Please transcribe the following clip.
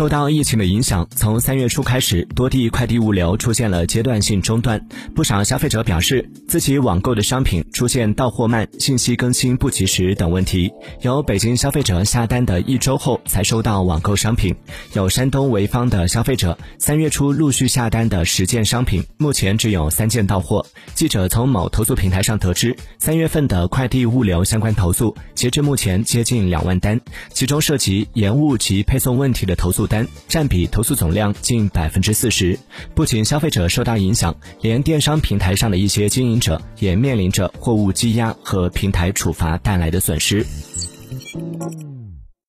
受到疫情的影响，从三月初开始，多地快递物流出现了阶段性中断。不少消费者表示，自己网购的商品出现到货慢、信息更新不及时等问题。有北京消费者下单的一周后才收到网购商品，有山东潍坊的消费者三月初陆续下单的十件商品，目前只有三件到货。记者从某投诉平台上得知，三月份的快递物流相关投诉，截至目前接近两万单，其中涉及延误及配送问题的投诉。单占比投诉总量近百分之四十，不仅消费者受到影响，连电商平台上的一些经营者也面临着货物积压和平台处罚带来的损失。